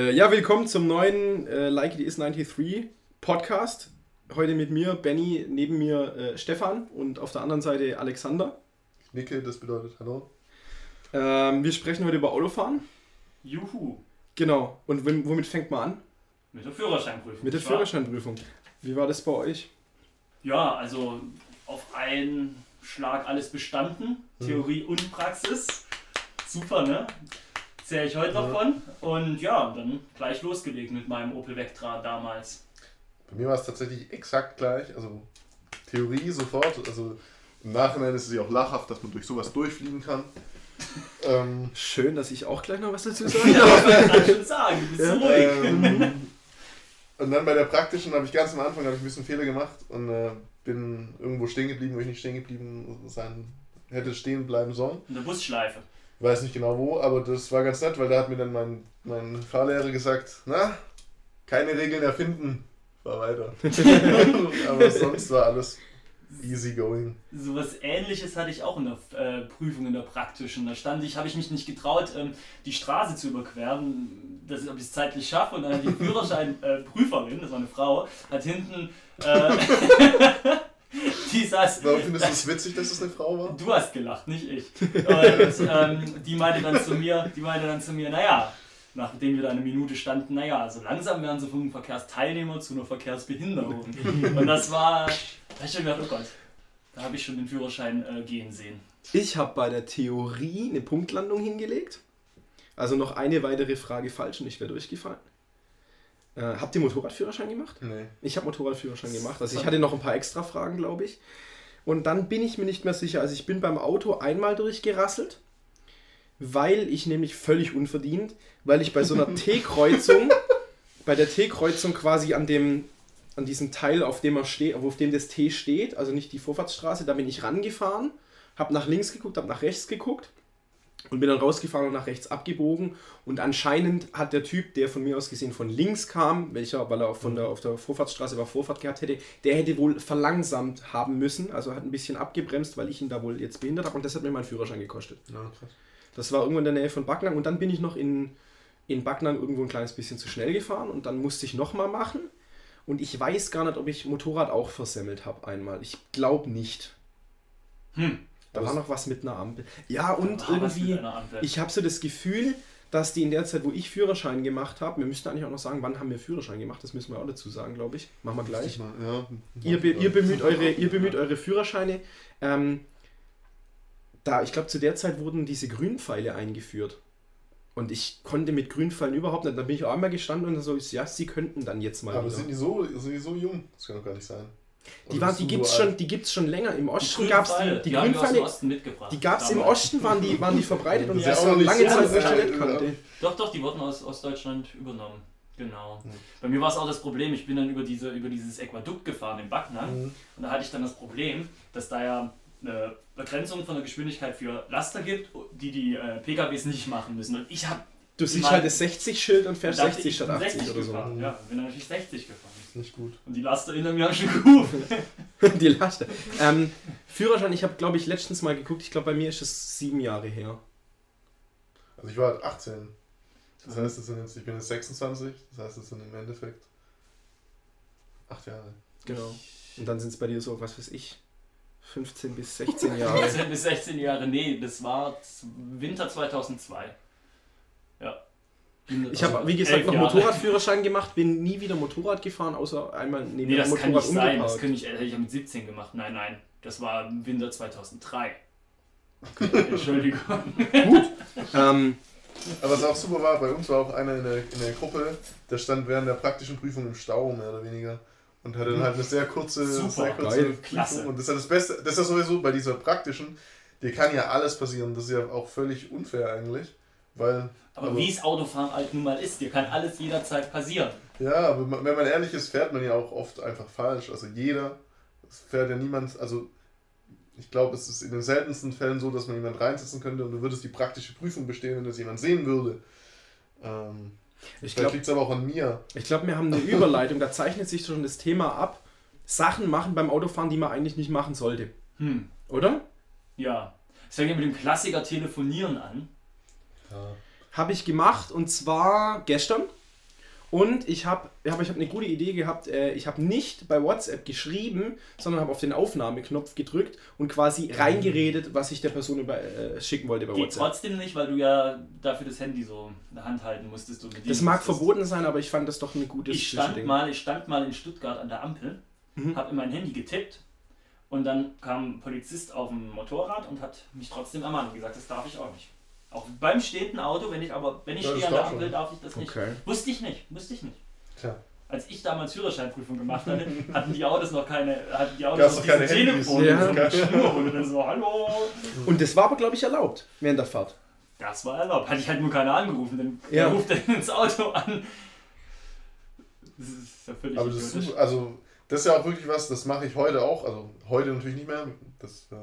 Äh, ja, willkommen zum neuen äh, Like It Is 93 Podcast. Heute mit mir, Benny, neben mir äh, Stefan und auf der anderen Seite Alexander. Nicke, das bedeutet Hallo. Ähm, wir sprechen heute über Autofahren. Juhu. Genau. Und wom- womit fängt man an? Mit der Führerscheinprüfung. Mit der? Führerscheinprüfung. Wie war das bei euch? Ja, also auf einen Schlag alles bestanden. Theorie und Praxis. Super, ne? Zähle ich heute noch von. Und ja, dann gleich losgelegt mit meinem Opel Vectra damals. Bei mir war es tatsächlich exakt gleich. Also Theorie sofort. Also im Nachhinein ist es ja auch lachhaft, dass man durch sowas durchfliegen kann. ähm, Schön, dass ich auch gleich noch was dazu sagen darf. Ja, kann ich schon sagen, du bist ruhig. ähm, und dann bei der praktischen habe ich ganz am Anfang habe ich ein bisschen Fehler gemacht und äh, bin irgendwo stehen geblieben, wo ich nicht stehen geblieben sein hätte stehen bleiben sollen. In der Busschleife. Ich weiß nicht genau wo, aber das war ganz nett, weil da hat mir dann mein, mein Fahrlehrer gesagt, na, keine Regeln erfinden, fahr weiter. aber sonst war alles easy going. So was ähnliches hatte ich auch in der äh, Prüfung, in der praktischen. Da stand ich, habe ich mich nicht getraut, ähm, die Straße zu überqueren, dass, ob ich es zeitlich schaffe. Und dann hat die Führerscheinprüferin, das war eine Frau, hat hinten. Äh, die saß. Warum findest du es witzig, dass es eine Frau war? Du hast gelacht, nicht ich. Und ähm, die meinte dann zu mir, die meinte dann zu mir, naja, nachdem wir da eine Minute standen, naja, so langsam werden sie vom Verkehrsteilnehmer zu einer Verkehrsbehinderung. Und das war, da ich schon gedacht, oh Gott, da habe ich schon den Führerschein äh, gehen sehen. Ich habe bei der Theorie eine Punktlandung hingelegt. Also noch eine weitere Frage falsch und ich wäre durchgefallen. Äh, habt ihr Motorradführerschein gemacht? Nee. Ich habe Motorradführerschein gemacht. Also ich hatte noch ein paar extra Fragen, glaube ich. Und dann bin ich mir nicht mehr sicher. Also ich bin beim Auto einmal durchgerasselt, weil ich nämlich völlig unverdient, weil ich bei so einer T-Kreuzung, bei der T-Kreuzung quasi an dem, an diesem Teil, auf dem er steht, auf dem das T steht, also nicht die Vorfahrtsstraße, da bin ich rangefahren, habe nach links geguckt, habe nach rechts geguckt und bin dann rausgefahren und nach rechts abgebogen. Und anscheinend hat der Typ, der von mir aus gesehen von links kam, welcher, weil er von der, auf der Vorfahrtsstraße war, Vorfahrt gehabt hätte, der hätte wohl verlangsamt haben müssen, also hat ein bisschen abgebremst, weil ich ihn da wohl jetzt behindert habe und das hat mir meinen Führerschein gekostet. Ja, krass. Das war irgendwo in der Nähe von Backnang und dann bin ich noch in, in Backnang irgendwo ein kleines bisschen zu schnell gefahren und dann musste ich nochmal machen. Und ich weiß gar nicht, ob ich Motorrad auch versemmelt habe einmal. Ich glaube nicht. Hm. Da war noch was mit einer Ampel. Ja, und irgendwie, ich habe so das Gefühl, dass die in der Zeit, wo ich Führerschein gemacht habe, wir müssten eigentlich auch noch sagen, wann haben wir Führerschein gemacht, das müssen wir auch dazu sagen, glaube ich. Machen wir gleich. Mal, ja. Ihr, be, ihr, bemüht eure, ihr bemüht eure Führerscheine. Ähm, da, ich glaube, zu der Zeit wurden diese Grünpfeile eingeführt. Und ich konnte mit Grünpfeilen überhaupt nicht. Da bin ich auch einmal gestanden und so, ja, sie könnten dann jetzt mal. Aber wieder. sind die, so, sind die so jung? Das kann doch gar nicht sein. Die, Oder waren, die gibt's schon, die gibt's schon länger. Im Osten gab es die, die Grünpfeile. Osten mitgebracht. Die gab es im. Osten, waren die, waren die verbreitet und Das ja nicht lange Zeit nicht oder? kannte. Doch, doch, die wurden aus Ostdeutschland übernommen. Genau. Hm. Bei mir war es auch das Problem, ich bin dann über, diese, über dieses Äquadukt gefahren in Backnang. Mhm. Und da hatte ich dann das Problem, dass da ja eine Begrenzung von der Geschwindigkeit für Laster gibt, die die äh, PKWs nicht machen müssen. Und ich habe Du siehst halt das 60-Schild und fährst dachte, 60 ich statt bin 80 60 oder so. gefahren. Ja, bin dann natürlich 60 gefahren. Nicht gut. Und die Laster hinter mir haben schon gerufen. Die Laste. Ähm, Führerschein, ich habe, glaube ich, letztens mal geguckt. Ich glaube, bei mir ist es sieben Jahre her. Also ich war 18. Das heißt, das sind jetzt, ich bin jetzt 26. Das heißt, das sind im Endeffekt acht Jahre. Genau. Und dann sind es bei dir so, was weiß ich, 15 bis 16 Jahre. 15 bis 16 Jahre, nee, das war Winter 2002. Ich habe, wie gesagt, noch. Motorradführerschein gemacht, bin nie wieder Motorrad gefahren, außer einmal neben Nee, dem das kann Motorrad nicht sein. Das könnte ich, hätte ich ja mit 17 gemacht. Nein, nein. Das war im Winter 2003. Entschuldigung. Ähm, Aber was auch super war, bei uns war auch einer in der, in der Gruppe, der stand während der praktischen Prüfung im Stau, mehr oder weniger. Und hatte dann halt eine sehr kurze, Super, sehr kurze geil, Prüfung. klasse. Und das ist ja das Beste, das ist ja sowieso bei dieser praktischen, dir kann ja alles passieren. Das ist ja auch völlig unfair eigentlich. Weil, Aber Aber- wie es Autofahren halt nun mal ist, dir kann alles jederzeit passieren. ja, aber wenn man ehrlich ist, fährt man ja auch oft einfach falsch. Also jeder, es fährt ja niemand, also ich glaube, es ist in den seltensten Fällen so, dass man jemand reinsetzen könnte und du würdest die praktische Prüfung bestehen, wenn das jemand sehen würde. Ähm, ich vielleicht glaube, liegt es aber auch an mir. ich glaub, wir haben eine Überleitung, da zeichnet sich schon das Thema ab. Sachen machen beim Autofahren, die man eigentlich nicht machen sollte. Hm. Oder? Ja. Es fängt ja mit dem Klassiker Telefonieren an. Ja. Habe ich gemacht und zwar gestern. Und ich habe hab, ich hab eine gute Idee gehabt. Äh, ich habe nicht bei WhatsApp geschrieben, sondern habe auf den Aufnahmeknopf gedrückt und quasi reingeredet, was ich der Person über, äh, schicken wollte bei Geht WhatsApp. trotzdem nicht, weil du ja dafür das Handy so in der Hand halten musstest. Und Das mag musstest. verboten sein, aber ich fand das doch ein gutes Ich stand, Zwischending. mal, ich stand mal in Stuttgart an der Ampel, Mhm. habe in mein Handy getippt und dann kam ein Polizist auf dem Motorrad und hat mich trotzdem ermahnt und gesagt, das darf ich auch nicht. Auch beim stehenden Auto, wenn ich aber wenn ich stehe an der darf Ampel, schon. darf ich das nicht. Okay. Wusste ich nicht, wusste ich nicht. Tja. Als ich damals Führerscheinprüfung gemacht hatte, hatten die Autos noch keine, hatten die Autos noch keine. Telefone Ja. du dann so, hallo. Und das war aber, glaube ich, erlaubt während der Fahrt. Das war erlaubt. Hatte ich halt nur keiner angerufen, denn Ja. der ruft dann ins Auto an. Das ist ja völlig Aber das ist also das ist ja auch wirklich was, das mache ich heute auch, also heute natürlich nicht mehr, das, äh,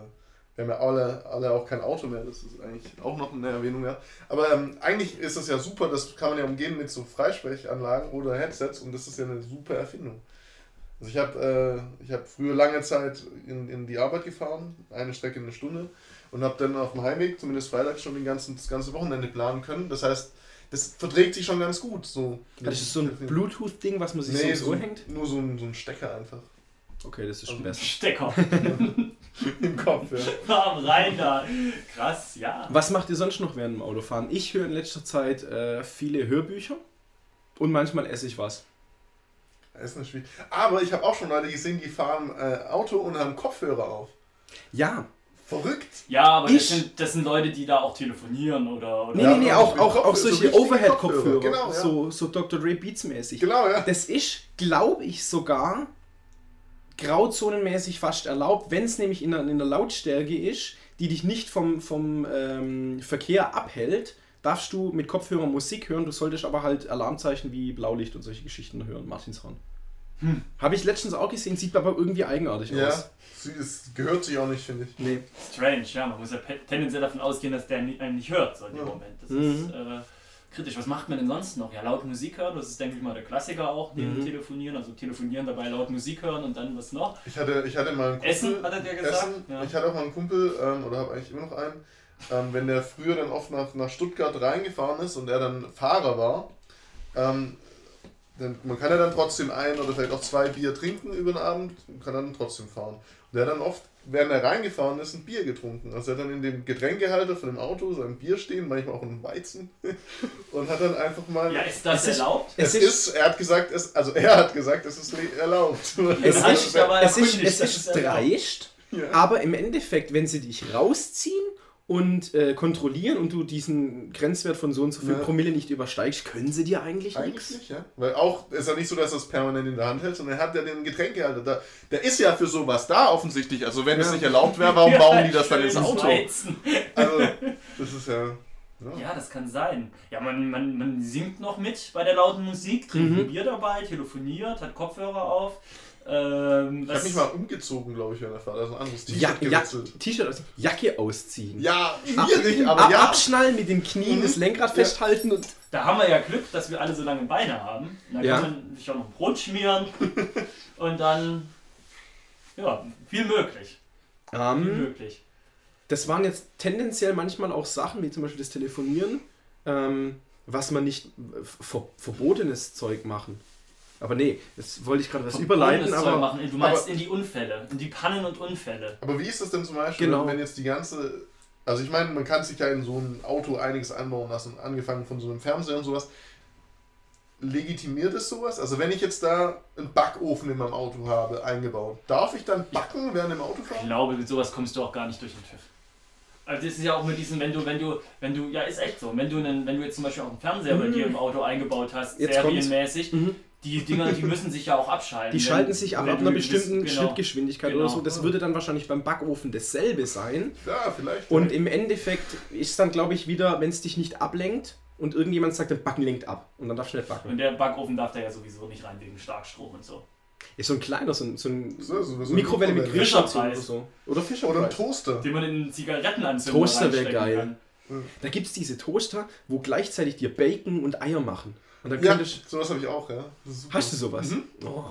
wir haben ja alle, alle auch kein Auto mehr, das ist eigentlich auch noch eine Erwähnung, ja. Aber ähm, eigentlich ist es ja super, das kann man ja umgehen mit so Freisprechanlagen oder Headsets und das ist ja eine super Erfindung. Also ich habe äh, ich hab früher lange Zeit in, in die Arbeit gefahren, eine Strecke eine Stunde und habe dann auf dem Heimweg, zumindest freitags, schon den ganzen, das ganze Wochenende planen können. Das heißt, das verträgt sich schon ganz gut. So, Das ist so ein Bluetooth-Ding, was man sich Nee, so so, hängt. nur so ein, so ein Stecker einfach Okay, das ist schon besser. Stecker. im Kopf. Ja. Bam, rein da. Krass, ja. Was macht ihr sonst noch während dem Autofahren? Ich höre in letzter Zeit äh, viele Hörbücher und manchmal esse ich was. Das ist nicht schwierig. Aber ich habe auch schon Leute gesehen, die fahren äh, Auto und haben Kopfhörer auf. Ja, Verrückt. Ja, aber Ich- das sind, das sind Leute, die da auch telefonieren oder. oder nee, nee, nee, auch, auch, auch so solche richtige Overhead-Kopfhörer. Kopfhörer, genau, ja. so, so Dr. Dre Beats mäßig. Genau, ja. Das ist, glaube ich, sogar grauzonenmäßig fast erlaubt, wenn es nämlich in der, in der Lautstärke ist, die dich nicht vom, vom ähm, Verkehr abhält, darfst du mit Kopfhörern Musik hören, du solltest aber halt Alarmzeichen wie Blaulicht und solche Geschichten hören, Martinshorn. Habe ich letztens auch gesehen, sieht aber irgendwie eigenartig Ja. aus. Sie, es gehört sich auch nicht, finde ich. Nee. Strange, ja. Man muss ja tendenziell davon ausgehen, dass der einen nicht hört, so in dem Ja. Moment. Das Mhm. ist äh, kritisch. Was macht man denn sonst noch? Ja, laut Musik hören, das ist, denke ich mal, der Klassiker auch, neben Mhm. Telefonieren. Also telefonieren dabei laut Musik hören und dann was noch? Ich hatte, ich hatte mal einen Kumpel. Essen, hat er dir gesagt? Essen. Ja. Ich hatte auch mal einen Kumpel, ähm, oder habe eigentlich immer noch einen, ähm, wenn der früher dann oft nach, nach Stuttgart reingefahren ist und er dann Fahrer war, ähm, dann, man kann ja dann trotzdem ein oder vielleicht auch zwei Bier trinken über den Abend und kann dann trotzdem fahren. Und der hat dann oft, während er reingefahren ist, ein Bier getrunken. Also er hat dann in dem Getränkehalter von dem Auto sein Bier stehen, manchmal auch ein Weizen, und hat dann einfach mal... Ja, ist das Es ist- erlaubt? es es ist, er hat gesagt, es, also er hat gesagt, es ist le- erlaubt. Es ist, es ist, es ist erlaubt. dreist, Ja. aber im Endeffekt, wenn sie dich rausziehen und äh, kontrollieren und du diesen Grenzwert von so und so viel Ja. Promille nicht übersteigst, können sie dir eigentlich Eigentlich nichts. nicht, ja. Weil auch, ist ja nicht so, dass er es permanent in der Hand hält, sondern er hat ja den Getränkehalter. Da, der ist ja für sowas da offensichtlich. Also wenn es Ja. nicht erlaubt wäre, warum bauen die das dann ins Auto? Weizen. Also, das ist ja. ja. Ja, das kann sein. Ja, man, man, man singt noch mit bei der lauten Musik, trinkt Mhm. ein Bier dabei, telefoniert, hat Kopfhörer auf. Ähm, Ich habe mich mal umgezogen, glaube ich, während der Fahrt. Also ein anderes T-Shirt Ja, ja, gewechselt. T-Shirt aus, Jacke ausziehen. Ja, Ab- schwierig, aber ab, ja. Abschnallen mit den Knien, Mhm. das Lenkrad Ja. festhalten und. Da haben wir ja Glück, dass wir alle so lange Beine haben. Da Ja. kann man sich auch noch ein Brot schmieren und dann. Ja, viel möglich. Viel Ähm, möglich. das waren jetzt tendenziell manchmal auch Sachen, wie zum Beispiel das Telefonieren, ähm, was man nicht äh, ver verbotenes Zeug machen. Aber nee, jetzt wollte ich gerade was überleiten, aber. machen. Du meinst aber- in die Unfälle, in die Pannen und Unfälle. Aber wie ist das denn zum Beispiel, Genau. wenn jetzt die ganze. Also ich meine, man kann sich ja in so ein Auto einiges anbauen lassen, angefangen von so einem Fernseher und sowas. Legitimiert es sowas? Also wenn ich jetzt da einen Backofen in meinem Auto habe, eingebaut, darf ich dann backen während dem Ich Autofahren? glaube, mit sowas kommst du auch gar nicht durch den TÜV. Also das ist ja auch mit diesem, wenn du, wenn du, wenn du, ja ist echt so, wenn du einen, wenn du jetzt zum Beispiel auch einen Fernseher bei Mhm. dir im Auto eingebaut hast, Jetzt serienmäßig, Mhm. Die Dinger, die müssen sich ja auch abschalten. Die schalten sich ab ab einer bestimmten genau. Schrittgeschwindigkeit oder Genau. so. Das würde dann wahrscheinlich beim Backofen dasselbe sein. Ja, vielleicht. Und im Endeffekt ist dann, glaube ich, wieder, wenn es dich nicht ablenkt und irgendjemand sagt, dann Backen lenkt ab. Und dann darfst du nicht backen. Und der Backofen darf da ja sowieso nicht rein wegen Starkstrom und so. Ist so ein kleiner, so ein, so ein So, so- so Mikrowelle mit. Grillstation oder Fischerpreis. so. Oder Oder ein Fischerpreis. Toaster. Den man in einen Zigarettenanzünder Toaster wär reinstecken geil. kann. Da gibt es diese Toaster, wo gleichzeitig dir Bacon und Eier machen. Und dann Ja, könntest sowas habe ich auch, ja. Das. Hast du sowas? Mhm. Oh.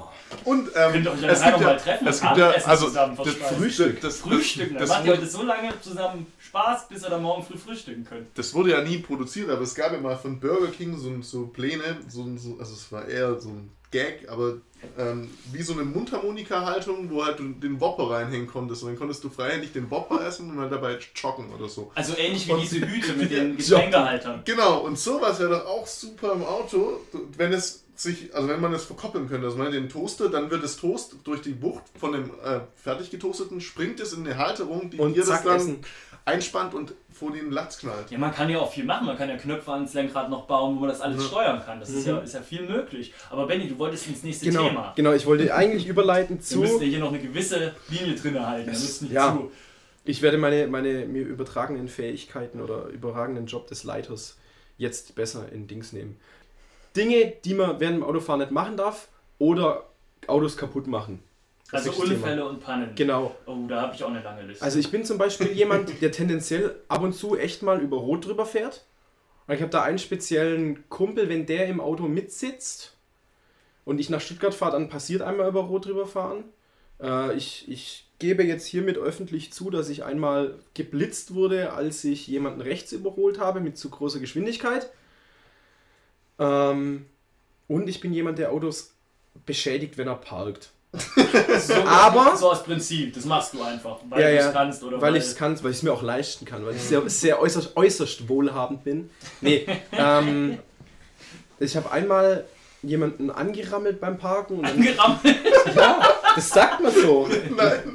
Und ähm, Könnt ihr euch ja es gibt noch mal ja, treffen es und gibt ja, also zusammen das. Frühstück, das Frühstücken, dann das macht ihr heute so lange zusammen Spaß, bis ihr dann morgen früh frühstücken könnt. das wurde ja nie produziert, aber es gab ja mal von Burger King so, so Pläne, so, so, also es war eher so ein Gag, aber ähm, wie so eine Mundharmonika-Haltung, wo halt du den Whopper reinhängen konntest und dann konntest du freihändig den Whopper essen und halt dabei joggen oder so. Also ähnlich wie Und- diese Hüte mit den. Getränkehaltern. Genau, und sowas wäre doch auch super im Auto, wenn es sich, also wenn man es verkoppeln könnte, also man den Toaster, dann wird das Toast durch die Bucht von dem äh, fertig getoasteten, springt es in eine Halterung, die Und ihr das zack, dann essen. einspannt und vor den Latz knallt. Ja, man kann ja auch viel machen. Man kann ja Knöpfe ans Lenkrad noch bauen, wo man das alles Ja. steuern kann. Das ist, Mhm. ja, ist ja viel möglich. Aber Benny, du wolltest ins nächste Genau, Thema. genau, ich wollte eigentlich überleiten Wir zu. müssen ja hier noch eine gewisse Linie drin halten. Wir müssen nicht Ja. zu. Ich werde meine, meine mir übertragenen Fähigkeiten oder überragenden Job des Leiters jetzt besser in Dings nehmen. Dinge, die man während dem Autofahren nicht machen darf oder Autos kaputt machen. Das Also nächste Thema. Unfälle und Pannen. Genau. Oh, da habe ich auch eine lange Liste. Also ich bin zum Beispiel jemand, der tendenziell ab und zu echt mal über Rot drüber fährt. Und ich habe da einen speziellen Kumpel, wenn der im Auto mitsitzt und ich nach Stuttgart fahre, dann passiert einmal über Rot drüber fahren. Äh, ich, ich gebe jetzt hiermit öffentlich zu, dass ich einmal geblitzt wurde, als ich jemanden rechts überholt habe mit zu großer Geschwindigkeit. Ähm, und ich bin jemand, der Autos beschädigt, wenn er parkt. so, aber- So aus Prinzip, das machst du einfach, weil Ja, du ja, es kannst oder weil ich es kann, weil ich es mir auch leisten kann, weil ich sehr, sehr äußerst, äußerst wohlhabend bin. Nee, ähm, ich habe einmal jemanden angerammelt beim Parken und dann, angerammelt. das sagt man so.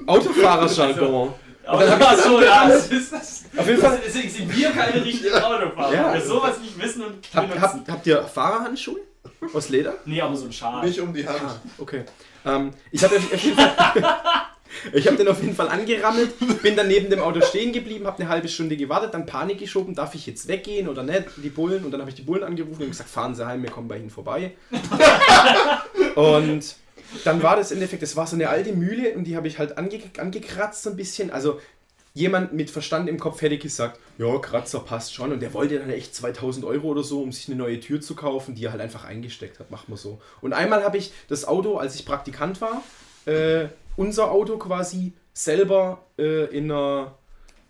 Autofahrerjargon. Aber dann hab das so, ja, das ist das. Auf jeden Fall. Deswegen sind wir keine richtigen Autofahrer. Ja. weil wir sowas nicht wissen und Hab, hab, habt ihr Fahrerhandschuhe aus Leder? Nee, aber so ein Schal. Nicht um die Hand. Ah, okay. Ähm, ich habe Fall. Ich habe den auf jeden Fall angerammelt, bin dann neben dem Auto stehen geblieben, habe eine halbe Stunde gewartet, dann Panik geschoben, darf ich jetzt weggehen oder nicht, die Bullen. Und dann habe ich die Bullen angerufen und gesagt, fahren Sie heim, wir kommen bei Ihnen vorbei. und dann war das im Endeffekt, das war so eine alte Mühle und die habe ich halt ange angekratzt so ein bisschen. Also jemand mit Verstand im Kopf hätte gesagt, ja, Kratzer passt schon. Und der wollte dann echt 2000 Euro oder so, um sich eine neue Tür zu kaufen, die er halt einfach eingesteckt hat. Machen wir so. Und einmal habe ich das Auto, als ich Praktikant war, äh, unser Auto quasi selber äh, in, einer,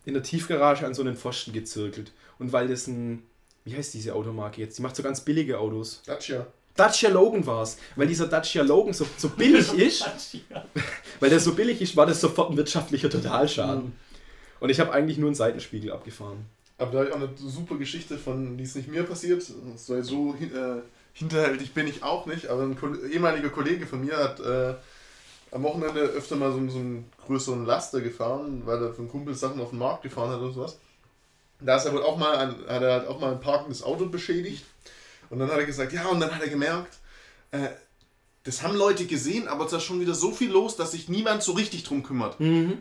in der Tiefgarage an so einen Pfosten gezirkelt. Und weil das ein, wie heißt diese Automarke jetzt? Die macht so ganz billige Autos. Dacia. Dacia Logan war es. Weil dieser Dacia Logan so, so billig ist, weil der so billig ist, war das sofort ein wirtschaftlicher Totalschaden. Und ich habe eigentlich nur einen Seitenspiegel abgefahren. Aber da habe ich auch eine super Geschichte von, die ist nicht mir passiert. So, so äh, hinterhältig bin ich auch nicht, aber ein ehemaliger Kollege von mir hat äh, am Wochenende öfter mal so, so einen größeren Laster gefahren, weil er für einen Kumpel Sachen auf den Markt gefahren hat und sowas. Da ist er wohl auch mal ein, hat er halt auch mal ein parkendes Auto beschädigt. Und dann hat er gesagt, ja, und dann hat er gemerkt, äh, das haben Leute gesehen, aber es ist schon wieder so viel los, dass sich niemand so richtig drum kümmert.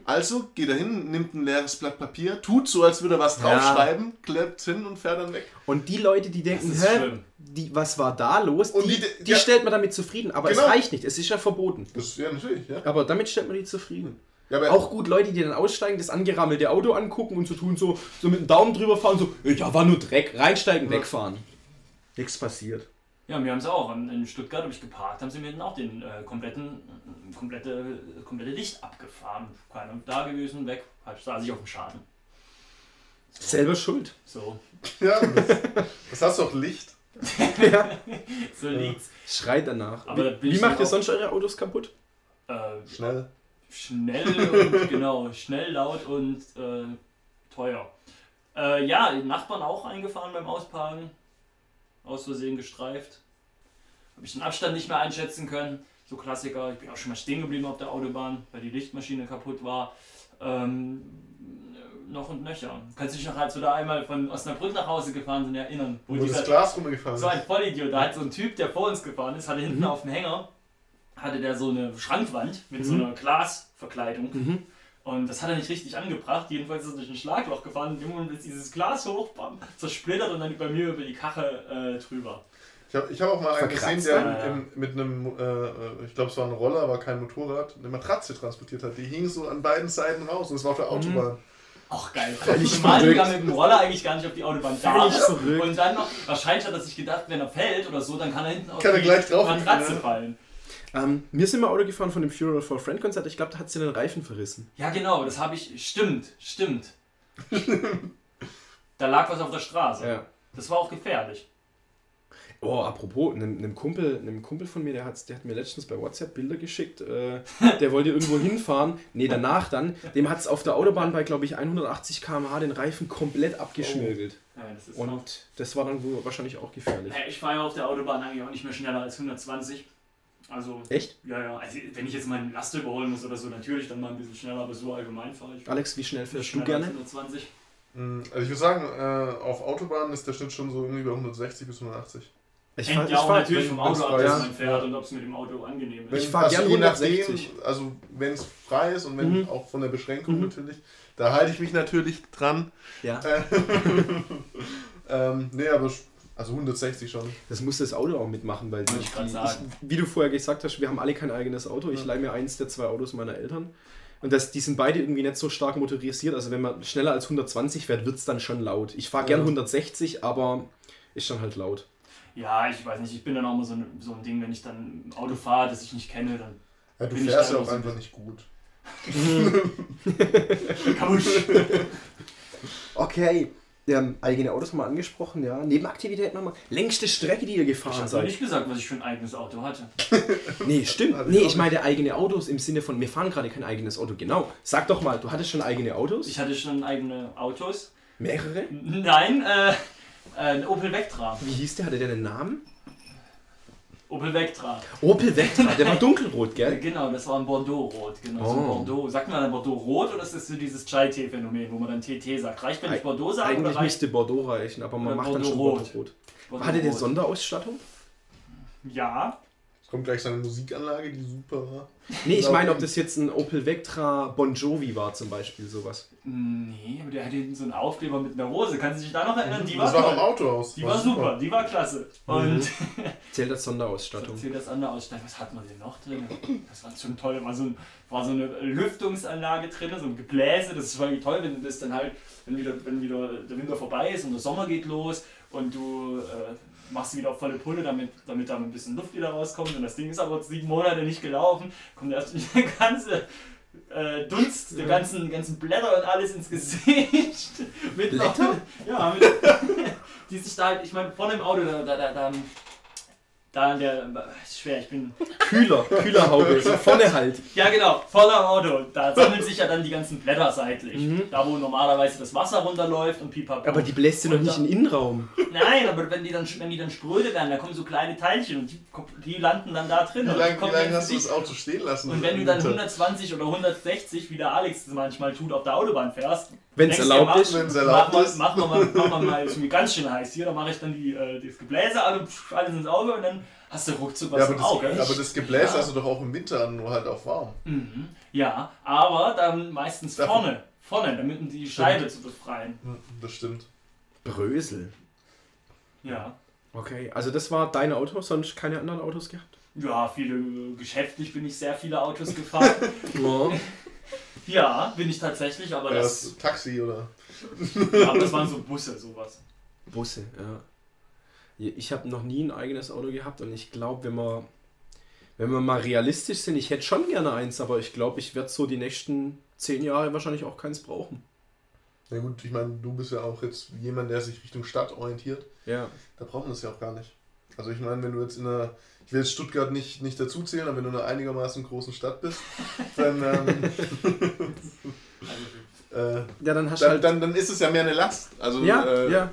Also geht er hin, nimmt ein leeres Blatt Papier, tut so, als würde er was Ja. draufschreiben, klappt hin und fährt dann weg. Und die Leute, die denken, hä, die, was war da los, Und die, die- die ja. stellt man damit zufrieden. Aber Genau. es reicht nicht, es ist ja verboten. Das ja natürlich, ja. Aber damit stellt man die zufrieden. ja aber Auch gut Leute, die dann aussteigen, das angerammelte Auto angucken und so tun, so, so mit dem Daumen drüber fahren, so, ja, war nur Dreck, reinsteigen, Ja. wegfahren. Nichts passiert. Ja, wir haben es auch. In Stuttgart habe ich geparkt, haben sie mir dann auch den äh, kompletten, äh, komplette, komplette Licht abgefahren. Keiner da gewesen, weg, halt saß ich auf dem Schaden. So. Selber schuld. So, ja, das, das hast du auch Licht. so liegt's. Schreit danach. Aber wie wie macht ihr auch- sonst eure Autos kaputt? Äh, Schnell. schnell und genau, schnell, laut und äh, teuer. Äh, ja, die Nachbarn auch eingefahren beim Ausparken. Aus Versehen gestreift. Habe ich den Abstand nicht mehr einschätzen können. So Klassiker. Ich bin auch schon mal stehen geblieben auf der Autobahn, weil die Lichtmaschine kaputt war. Ähm, noch und nöcher. Kannst du dich noch, als wir da einmal von Osnabrück nach Hause gefahren sind, erinnern? Wo Wo dieser- das Glas runtergefallen so ein ist. Vollidiot. Da hat so ein Typ, der vor uns gefahren ist, hatte hinten auf dem Hänger, hatte der so eine Schrankwand mit so Mhm. einer Glasverkleidung. Mhm. Und das hat er nicht richtig angebracht. Jedenfalls ist er durch ein Schlagloch gefahren. In dem Moment ist dieses Glas hoch, bam, zersplittert und dann bei mir über die Kache äh, drüber. Ich habe ich hab auch mal einen Verkratzt, gesehen, der ja, ja. im, mit einem, äh, ich glaube es war ein Roller, aber kein Motorrad, eine Matratze transportiert hat. Die hing so an beiden Seiten raus und es war auf der Mhm. Autobahn. Auch geil. Du verrückt. ja mit dem Roller eigentlich gar nicht auf die Autobahn verrückt. Und dann noch, wahrscheinlich hat er sich gedacht, wenn er fällt oder so, dann kann er hinten auf Kann er die gleich drauf Matratze liegen, fallen. Ähm, wir sind mal Auto gefahren von dem Funeral for a Friend Konzert. Ich glaube, da hat sie den Reifen verrissen. Ja, genau, das habe ich. Stimmt, stimmt. da lag was auf der Straße. Ja. Das war auch gefährlich. Oh, apropos, einem, einem, Kumpel, einem Kumpel von mir, der hat, der hat mir letztens bei WhatsApp Bilder geschickt. Äh, der wollte irgendwo hinfahren. Nee, danach dann. Dem hat es auf der Autobahn bei, glaube ich, 180 km/h den Reifen komplett abgeschmirgelt. Ja, das ist Und das war dann wohl wahrscheinlich auch gefährlich. Naja, ich fahre ja auf der Autobahn eigentlich auch nicht mehr schneller als 120. Also, Echt? ja, ja. Also, wenn ich jetzt meinen Laster überholen muss oder so, natürlich dann mal ein bisschen schneller, aber so allgemein fahre ich. Alex, wie schnell fährst du gerne? als 120. Mm, Also ich würde sagen, äh, auf Autobahnen ist der Schnitt schon so irgendwie bei 160 bis 180. Ich Hängt fahr- ja auch fahr- natürlich vom Auto ab, frei das ist. man fährt und ob es mit dem Auto angenehm ist. Ich fahr also gern je 160. nachdem, also wenn es frei ist und wenn Mhm. auch von der Beschränkung Mhm. natürlich, da halte ich mich natürlich dran. Ja. Äh, ähm, nee, aber also 160 schon. Das muss das Auto auch mitmachen, weil ich die, sagen. ich, wie du vorher gesagt hast, wir haben alle kein eigenes Auto. Ich Ja. leihe mir eins der zwei Autos meiner Eltern. Und das, die sind beide irgendwie nicht so stark motorisiert. Also wenn man schneller als 120 fährt, wird es dann schon laut. Ich fahre gern Ja. 160, aber ist dann halt laut. Ja, ich weiß nicht, ich bin dann auch mal so ein, so ein Ding, wenn ich dann ein Auto fahre, das ich nicht kenne, dann Ja, du Bin ich fährst ja auch so- einfach nicht gut. Okay. Ähm, eigene Autos haben wir angesprochen, ja. Nebenaktivitäten haben wir. Längste Strecke, die ihr Ich gefahren habe seid. nicht gesagt, was ich für ein eigenes Auto hatte. Nee, stimmt. Ich Nee, ich meine eigene Autos im Sinne von, wir fahren gerade kein eigenes Auto. Genau. Sag doch mal, du hattest schon eigene Autos? Ich hatte schon eigene Autos. Mehrere? Nein, äh, ein Opel Vectra. Wie hieß der? Hatte der einen Namen? Opel Vectra. Opel Vectra, der war dunkelrot, gell? Genau, das war ein Bordeaux-Rot. Genau, so ein Oh. Bordeaux. Sagt man dann Bordeaux-Rot oder ist das so dieses Chai-Tee-Phänomen, wo man dann TT sagt? Reicht, wenn ich Bordeaux sage oder Eigentlich reicht müsste Bordeaux reichen, aber man Oder macht dann schon Bordeaux-Rot. Bordeaux Hatte der? Sonderausstattung? Ja. Es kommt gleich seine Musikanlage, die super war. Nee, ich meine, ob das jetzt ein Opel Vectra Bon Jovi war zum Beispiel, sowas. Nee, aber der hatte hinten so einen Aufkleber mit einer Rose. Kannst du dich da noch erinnern? Die war, das war toll. vom Auto aus. Die war super, die war klasse. Und Zählt als Sonderausstattung. erzähl das andere Ausstattung. Was hat man denn noch drin? Das war schon toll. War so, ein, war so eine Lüftungsanlage drin, so ein Gebläse. Das ist voll toll, wenn das dann halt, wenn wieder, wenn wieder der Winter vorbei ist und der Sommer geht los und du äh, machst wieder auf volle Pulle, damit, damit da ein bisschen Luft wieder rauskommt. Und das Ding ist aber sieben Monate nicht gelaufen. Kommt erst der ganze äh, Dunst, der ganzen, ganzen Blätter und alles ins Gesicht. mit noch- Blätter? Ja, mit, die sich da halt, ich meine, vorne im Auto, da, da, da, da, da der, ist schwer, ich bin, Kühler, Kühlerhaube, so vorne halt. ja genau, voll am Auto, da sammeln sich ja dann die ganzen Blätter seitlich, Mhm. da wo normalerweise das Wasser runterläuft und pipapo. Aber die bläst du noch nicht in den Innenraum. Nein, aber wenn die dann, wenn die dann spröde werden, da kommen so kleine Teilchen und die, die landen dann da drin. Wie und lange lang hast du das. Auto stehen lassen? Und wenn du dann Winter? 120 oder 160, wie der Alex das manchmal tut, auf der Autobahn fährst, denkst du, erlaubt mach- ist. Wenn's erlaubt mach, ist. Mach, mach, mal, mach mal, mal, ist mir ganz schön heiß hier, dann mache ich dann die, äh, das Gebläse pff, alles ins Auge und dann hast du ruckzuck was Ja, aber im Auge. das, aber das Gebläse Ja. hast du doch auch im Winter an, nur halt auch warm. Mhm. Ja, aber dann meistens Dafür- vorne, vorne, damit um die Scheibe zu befreien. Das stimmt. Brösel. Ja. Okay, also das war dein Auto, sonst keine anderen Autos gehabt? Ja, viele, geschäftlich bin ich sehr viele Autos gefahren. Ja. ja, bin ich tatsächlich, aber Ja, das, das Taxi oder. ja, aber das waren so Busse, sowas. Busse, ja. Ich habe noch nie ein eigenes Auto gehabt und ich glaube, wenn wir, wenn wir mal realistisch sind, ich hätte schon gerne eins, aber ich glaube, ich werde so die nächsten zehn Jahre wahrscheinlich auch keins brauchen. Na gut, ich meine, du bist ja auch jetzt jemand, der sich Richtung Stadt orientiert. Ja. Da braucht man das ja auch gar nicht. Also ich meine, wenn du jetzt in einer, ich will jetzt Stuttgart nicht, nicht dazu zählen, aber wenn du in einer einigermaßen großen Stadt bist, dann, ähm, äh, Ja, dann hast du dann, halt. dann, dann ist es ja mehr eine Last. Also ja, äh, ja,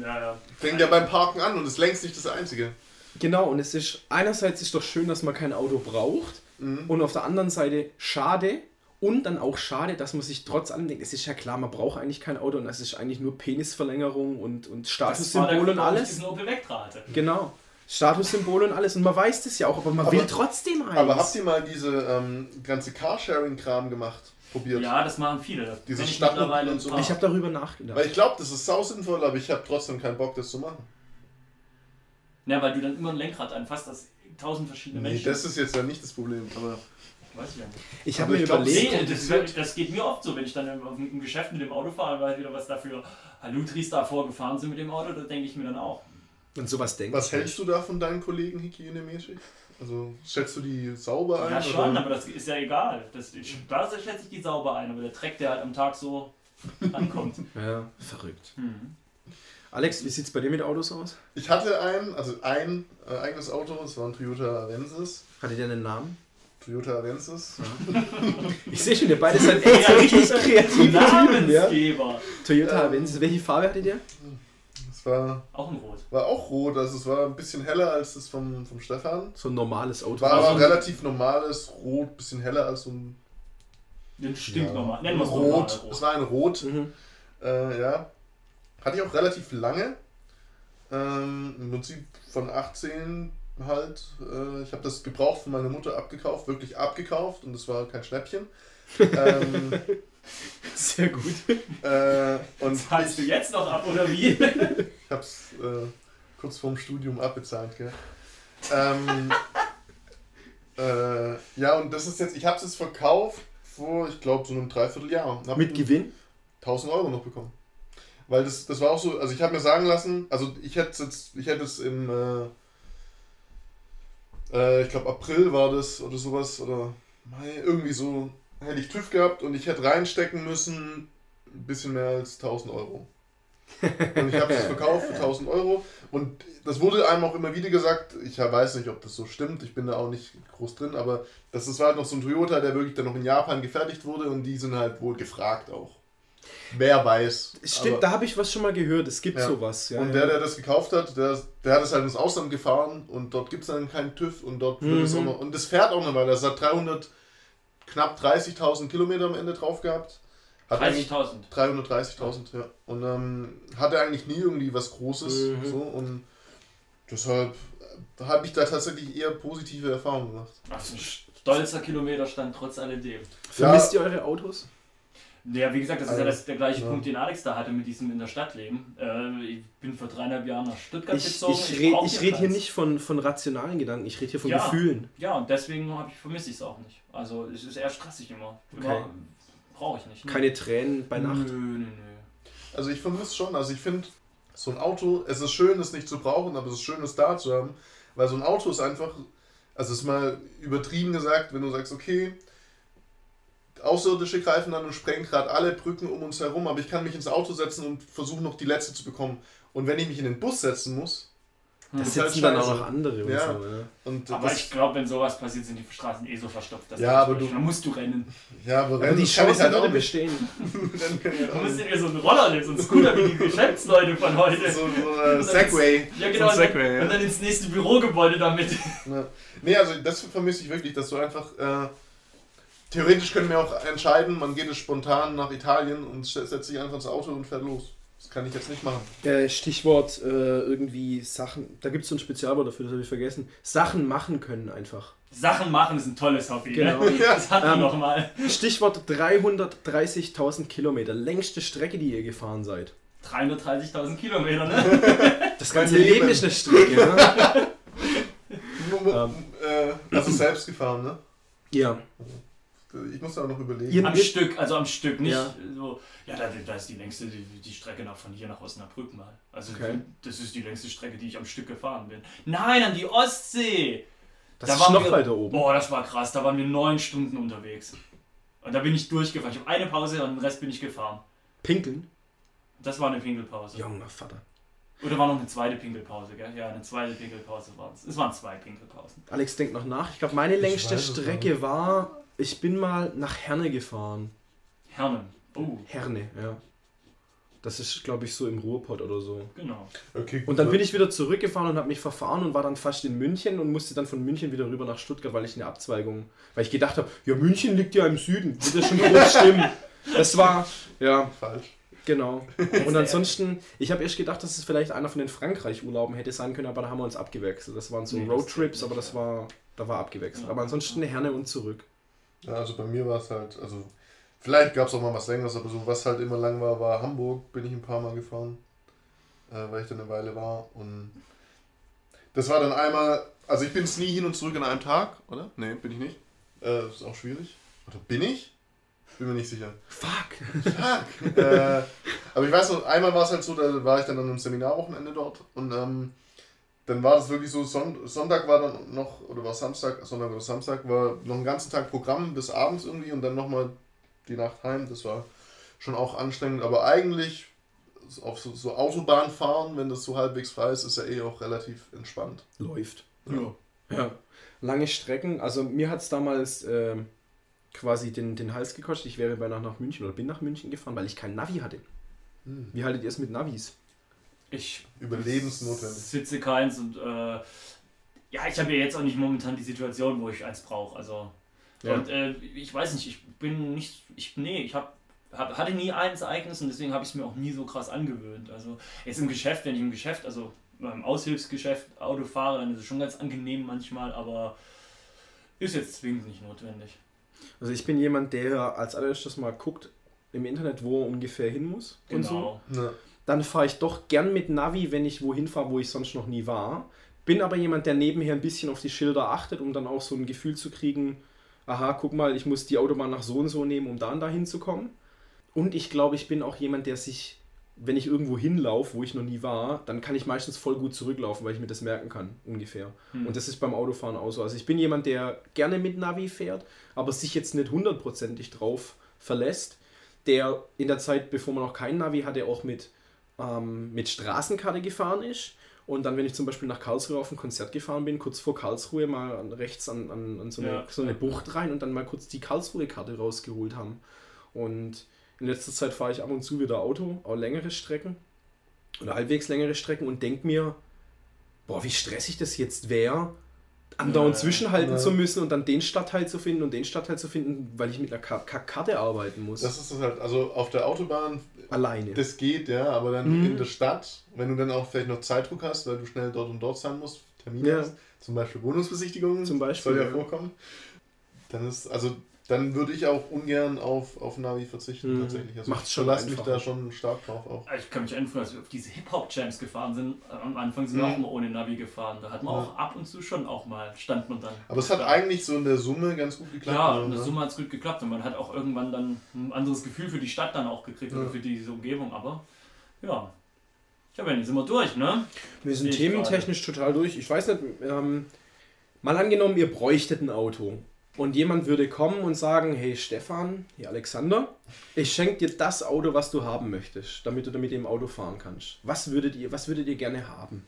Ja, ja. fängt ja beim Parken an und ist längst nicht das Einzige. genau. Und es ist einerseits ist doch schön, dass man kein Auto braucht Mhm. und auf der anderen Seite schade und dann auch schade, dass man sich trotz allem denkt, es ist ja klar, man braucht eigentlich kein Auto und es ist eigentlich nur Penisverlängerung und, und Statussymbol und alles. Genau. Statussymbole und alles. Und man weiß das ja auch, aber man Aber- will trotzdem eins. Aber habt ihr mal diese ähm, ganze Carsharing-Kram gemacht? Probiert? Ja, das machen viele. Diese mittlerweile und so. ich habe darüber nachgedacht. Weil ich glaube, das ist sau sinnvoll, aber ich habe trotzdem keinen Bock, das zu machen. Ja, weil du dann immer ein Lenkrad anfasst, das tausend verschiedene Nee, Menschen. das ist jetzt ja nicht das Problem, aber Weiß ich ja nicht. Ich habe mir ich glaub, überlegt, Nee, das, das geht mir oft so, wenn ich dann im, im Geschäft mit dem Auto fahre, weil wieder was dafür Halutris da vorgefahren sind mit dem Auto, da denke ich mir dann auch. Und sowas denkt. Was hältst du da von deinen Kollegen hygienemäßig? Also schätzt du die sauber ein? Ja, schon, oder? aber das ist ja egal. Das, da schätze ich die sauber ein, aber der Dreck, der halt am Tag so ankommt. Ja, verrückt. Hm. Alex, wie sieht's bei dir mit Autos aus? Ich hatte ein, also ein äh, eigenes Auto, das war ein Toyota Avensis. Hattet ihr einen Namen? Toyota Avensis. Ich sehe schon, ihr beide seid echt richtig kreative Typen, ja? Namensgeber. Toyota Avensis. Welche Farbe hattet ihr? Es war, Auch ein Rot. war auch rot, also es war ein bisschen heller als das vom, vom Stefan. So ein normales Auto. War aber Also- relativ normales Rot, bisschen heller als so ein Den stinkt ja. Nennen wir es Rot. normal Es Rot. war ein Rot, Mhm. äh, ja. Hatte ich auch relativ lange. Ähm, Im Prinzip von 18 halt. Äh, ich habe das gebraucht von meiner Mutter abgekauft, wirklich abgekauft und das war kein Schnäppchen. ähm, Sehr gut. äh, und Zahlst du jetzt noch ab oder wie? ich habe es äh, kurz vorm Studium abbezahlt, gell? Ähm, äh, ja, und das ist jetzt, ich habe es jetzt verkauft vor, ich glaube, so einem Dreivierteljahr. Mit Gewinn? 1000 Euro noch bekommen. Weil das, das war auch so, also ich habe mir sagen lassen, also ich hätte jetzt, ich hätte es im, äh, äh, ich glaube April war das oder sowas, oder Mai, irgendwie so, hätte ich TÜV gehabt und ich hätte reinstecken müssen, ein bisschen mehr als 1000 Euro. Und ich habe es verkauft für 1000 Euro und das wurde einem auch immer wieder gesagt, ich weiß nicht, ob das so stimmt, ich bin da auch nicht groß drin, aber das ist halt noch so ein Toyota, der wirklich dann noch in Japan gefertigt wurde und die sind halt wohl gefragt auch. Wer weiß. Stimmt, Aber- da habe ich was schon mal gehört. Es gibt Ja. sowas. Ja, und der, der das gekauft hat, der, der hat es halt ins Ausland gefahren und dort gibt es dann keinen TÜV und dort wird es Mhm. auch noch. Und das fährt auch noch weil Das hat 300, knapp 30.000 Kilometer am Ende drauf gehabt. Hat eigentlich 30.000. 330.000, ja. Und ähm, hatte eigentlich nie irgendwie was Großes. Mhm. So, und deshalb äh, habe ich da tatsächlich eher positive Erfahrungen gemacht. Ach, ein stolzer Kilometerstand trotz alledem. Vermisst ihr eure Autos? Ja, wie gesagt, das ist ja Also, das, der gleiche ja. Punkt, den Alex da hatte mit diesem in der Stadt leben. Äh, ich bin vor dreieinhalb Jahren nach Stuttgart Ich, gezogen. ich rede ich red hier nicht von, von rationalen Gedanken, ich rede hier von Ja. Gefühlen. Ja, und deswegen ich, vermisse ich es auch nicht. Also es ist eher stressig immer. Okay. immer Brauche ich nicht. Keine Tränen bei Nacht. Nö, nö, nö. Also ich vermisse schon, also ich finde, so ein Auto, es ist schön, es nicht zu brauchen, aber es ist schön, es da zu haben, weil so ein Auto ist einfach, also es ist mal übertrieben gesagt, wenn du sagst, okay, Außerirdische greifen dann und sprengen gerade alle Brücken um uns herum, aber ich kann mich ins Auto setzen und versuchen noch die letzte zu bekommen. Und wenn ich mich in den Bus setzen muss, Da ist halt sitzen dann auch noch andere und Ja. so. Ja. und Aber das, ich glaube, wenn sowas passiert, sind die Straßen eh so verstopft. dass Ja, du aber du- dann musst du rennen. ja, aber, Aber wenn, die das kann ich Chance halt würde auch nicht. bestehen. Dann kann ich halt Du musst dir so einen Roller nehmen, so einen Scooter wie die Geschäftsleute von heute. So, so äh, Segway. Ja, genau. So Segway, ja. Und dann ins nächste Bürogebäude damit. Ja. Nee, also das vermisse ich wirklich, dass du einfach. Äh, theoretisch können wir auch entscheiden, man geht es spontan nach Italien und setzt sich einfach ins Auto und fährt los. Das kann ich jetzt nicht machen. Äh, Stichwort äh, irgendwie Sachen, da gibt es so ein Spezialwort dafür, das habe ich vergessen. Sachen machen können einfach. Sachen machen ist ein tolles Hobby. Genau. Ne? Das hatten wir Ähm, noch mal. Stichwort 330.000 Kilometer, längste Strecke, die ihr gefahren seid. 330.000 Kilometer, ne? Das ganze Leben Leben. ist eine Strecke. ne? Ähm, äh, also selbst gefahren, ne? ja. Ich muss da auch noch überlegen. Am Stück, also am Stück, nicht Ja. so. Ja, da, da ist die längste, die, die Strecke nach von hier nach Osnabrück mal. Also Okay. das ist die längste Strecke, die ich am Stück gefahren bin. Nein, an die Ostsee! Das Da ist waren noch wir- weiter oben. Boah, das war krass, da waren wir neun Stunden unterwegs. Und da bin ich durchgefahren. Ich habe eine Pause und den Rest bin ich gefahren. Pinkeln? Das war eine Pinkelpause. Junger Vater. Oder war noch eine zweite Pinkelpause, gell? Ja, eine zweite Pinkelpause war es. Es waren zwei Pinkelpausen. Alex denkt noch nach. Ich glaube, meine längste weiß Strecke war, ich bin mal nach Herne gefahren. Hernen. Oh, Herne, ja. Das ist, glaube ich, so im Ruhrpott oder so. genau. Okay, Und dann bin ich wieder zurückgefahren und habe mich verfahren und war dann fast in München und musste dann von München wieder rüber nach Stuttgart, weil ich eine Abzweigung, weil ich gedacht habe, ja, München liegt ja im Süden, wird ja schon grob stimmen. Das war, ja, falsch. genau. Und ansonsten, ich habe erst gedacht, dass es vielleicht einer von den Frankreich-Urlauben hätte sein können, aber da haben wir uns abgewechselt. Das waren so Nee, das Roadtrips, aber das war, da war abgewechselt. Ja. Aber ansonsten Herne und zurück. Ja, also bei mir war es halt, also vielleicht gab es auch mal was längeres, aber so was halt immer lang war, war Hamburg, bin ich ein paar Mal gefahren, äh, weil ich da eine Weile war. Und das war dann einmal, also ich bin es nie hin und zurück in einem Tag, oder? Nee, bin ich nicht. Äh, ist auch schwierig. Oder bin ich? Bin mir nicht sicher. Fuck. Fuck. äh, aber ich weiß noch, einmal war es halt so, da war ich dann an einem Seminarwochenende dort und ähm, dann war das wirklich so, Son Sonntag war dann noch, oder war Samstag, Sonntag oder Samstag, war noch einen ganzen Tag Programm bis abends irgendwie und dann nochmal die Nacht heim. Das war schon auch anstrengend, aber eigentlich auf so, so Autobahn fahren, wenn das so halbwegs frei ist, ist ja eh auch relativ entspannt. Läuft. Ja. Ja. Lange Strecken. Also mir hat es damals äh, quasi den, den Hals gekostet. Ich wäre beinahe nach München oder bin nach München gefahren, weil ich kein Navi hatte. Hm. Wie haltet ihr es mit Navis? Ich Überlebensnotwendig. sitze keins und äh, ja, ich habe ja jetzt auch nicht momentan die Situation, wo ich eins brauche. Also Ja. und äh, ich weiß nicht, ich bin nicht, ich nee, ich habe hab, hatte nie eins eigenes und deswegen habe ich es mir auch nie so krass angewöhnt. Also jetzt im Geschäft, wenn ich im Geschäft, also beim Aushilfsgeschäft Auto fahre, dann ist es schon ganz angenehm manchmal, aber ist jetzt zwingend nicht notwendig. Also ich bin jemand, der als allererstes mal guckt im Internet, wo er ungefähr hin muss und so. Genau. Ja. Dann fahre ich doch gern mit Navi, wenn ich wohin fahre, wo ich sonst noch nie war. Bin aber jemand, der nebenher ein bisschen auf die Schilder achtet, um dann auch so ein Gefühl zu kriegen, aha, guck mal, ich muss die Autobahn nach so und so nehmen, um da und da hinzukommen. Und ich glaube, ich bin auch jemand, der sich, wenn ich irgendwo hinlaufe, wo ich noch nie war, dann kann ich meistens voll gut zurücklaufen, weil ich mir das merken kann, ungefähr. Hm. Und das ist beim Autofahren auch so. Also ich bin jemand, der gerne mit Navi fährt, aber sich jetzt nicht hundertprozentig drauf verlässt, der in der Zeit, bevor man noch kein Navi hatte, auch mit, ähm, mit Straßenkarte gefahren ist. Und dann, wenn ich zum Beispiel nach Karlsruhe auf ein Konzert gefahren bin, kurz vor Karlsruhe mal an, rechts an, an, an so, eine, Ja. so eine Bucht rein und dann mal kurz die Karlsruhe-Karte rausgeholt haben. Und in letzter Zeit fahre ich ab und zu wieder Auto, auch längere Strecken oder halbwegs längere Strecken und denke mir, boah, wie stressig das jetzt wäre, andauernd Ja, zwischenhalten ja. zu müssen und dann den Stadtteil zu finden und den Stadtteil zu finden, weil ich mit einer Ka- Ka- Karte arbeiten muss. Das ist es halt, also auf der Autobahn, Alleine. das geht, ja, aber dann Mhm. in der Stadt, wenn du dann auch vielleicht noch Zeitdruck hast, weil du schnell dort und dort sein musst, Termine Ja. hast, zum Beispiel Wohnungsbesichtigungen, Zum Beispiel, soll ja, ja. vorkommen, dann ist, also dann würde ich auch ungern auf, auf Navi verzichten, Mhm. tatsächlich. Also Macht's schon verlasse mich da schon stark drauf auch. Ich kann mich erinnern, als wir auf diese Hip-Hop-Jams gefahren sind. Am Anfang sind wir Mhm. auch mal ohne Navi gefahren. Da hat man Ja. auch ab und zu schon auch mal, stand man dann. Aber es hat da. eigentlich so in der Summe ganz gut geklappt. Ja, in der Summe hat es gut geklappt und man hat auch irgendwann dann ein anderes Gefühl für die Stadt dann auch gekriegt Ja. oder für diese Umgebung. Aber ja, ja, Benni, sind wir durch, ne? Wir sind ich thementechnisch total durch. Ich weiß nicht, ähm, mal angenommen, ihr bräuchtet ein Auto. Und jemand würde kommen und sagen, hey Stefan, hier Alexander, ich schenke dir das Auto, was du haben möchtest, damit du damit im Auto fahren kannst. Was würdet ihr, was würdet ihr gerne haben?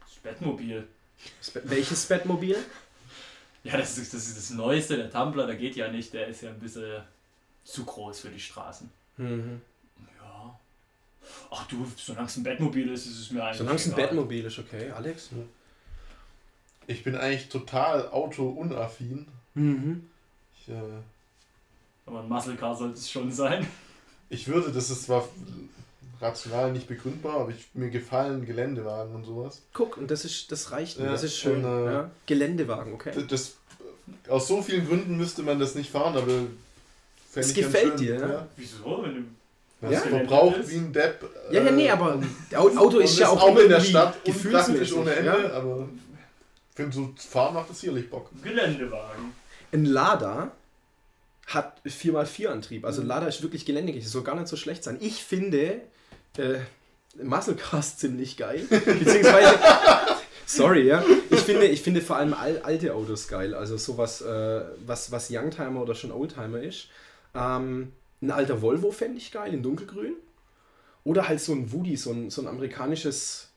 Das Bettmobil. Das Be- Welches Bettmobil? Ja, das ist, das ist das Neueste. Der Tumblr, der geht ja nicht. Der ist ja ein bisschen zu groß für die Straßen. Mhm. Ja. Ach du, solange es ein Bettmobil ist, ist es mir eigentlich Solange es ein. Bettmobil ist, okay. Alex? Ich bin eigentlich total auto-unaffin. Mhm. Ich, äh, Aber ein Muscle Car sollte es schon sein. ich würde, das ist zwar rational nicht begründbar, aber ich, mir gefallen Geländewagen und sowas. Guck, und das ist, das reicht mir. Ja, das ist schön. und, äh, ja. Geländewagen, okay. Das, aus so vielen Gründen müsste man das nicht fahren, aber ganz gefällt schön, dir, ne? Ja. Wieso? Wenn du Das Ja? verbraucht Ist- wie ein Depp. Ja, ja, nee, äh, aber Auto ist ja auch, auch in der Stadt gefühlsmäßig. ohne Ende, Ja? aber finde, so fahren macht das sicherlich Bock. Geländewagen. Ein Lada hat 4x4 Antrieb. Also ein Lada ist wirklich geländegängig. Das soll gar nicht so schlecht sein. Ich finde äh, Muscle Cars ziemlich geil. Beziehungsweise, sorry, ja. Ich finde, ich finde vor allem all, alte Autos geil. Also sowas, äh, was, was Youngtimer oder schon Oldtimer ist. Ähm, ein alter Volvo fände ich geil in dunkelgrün. Oder halt so ein Woody, so ein, so ein amerikanisches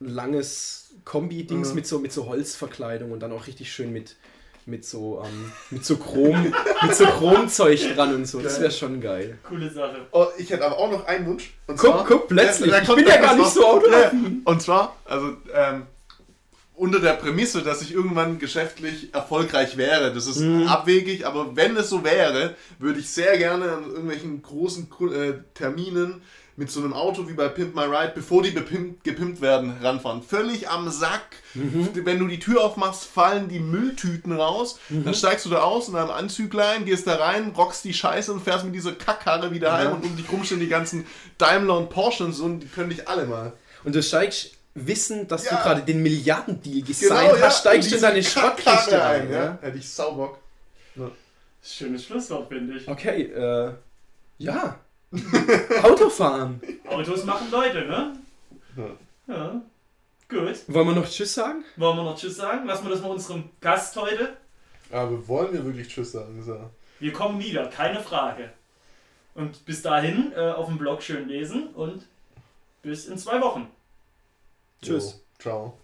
langes Kombi-Dings Mhm. mit, so, mit so Holzverkleidung und dann auch richtig schön mit, mit so, ähm, mit so Chrom, mit so Chromzeug dran und so. Das wäre schon geil. Coole Sache. Oh, ich hätte aber auch noch einen Wunsch. Und Guck, guck, plötzlich. Da- da ich kommt bin ja gar nicht so autoaffin. Und zwar, also ähm, unter der Prämisse, dass ich irgendwann geschäftlich erfolgreich wäre. Das ist Mhm. abwegig, aber wenn es so wäre, würde ich sehr gerne an irgendwelchen großen äh, Terminen mit so einem Auto wie bei Pimp My Ride, bevor die bepimpt, gepimpt werden, ranfahren. Völlig am Sack. Mhm. Wenn du die Tür aufmachst, fallen die Mülltüten raus. Mhm. Dann steigst du da aus in einem Anzüglein, gehst da rein, rockst die Scheiße und fährst mit dieser Kackkarre wieder heim und um dich rum stehen die ganzen Daimler und Porsche und so und die können dich alle mal. Und du steigst wissen, dass Ja. du gerade den Milliardendeal gesigned Genau, ja. hast, steigst du in deine Schrottkiste Karre ein. ja. Ja? Hätte ich Saubock. Schönes Schlusswort, finde ich. Okay, äh, ja. Autofahren. Autos machen Leute, ne? Ja. Ja. Gut. Wollen wir noch Tschüss sagen? Wollen wir noch Tschüss sagen? Lassen wir das mal unserem Gast heute. Aber wollen wir wirklich Tschüss sagen? So. Wir kommen wieder, keine Frage. Und bis dahin äh, auf dem Blog schön lesen und bis in zwei Wochen. Tschüss. Jo. Ciao.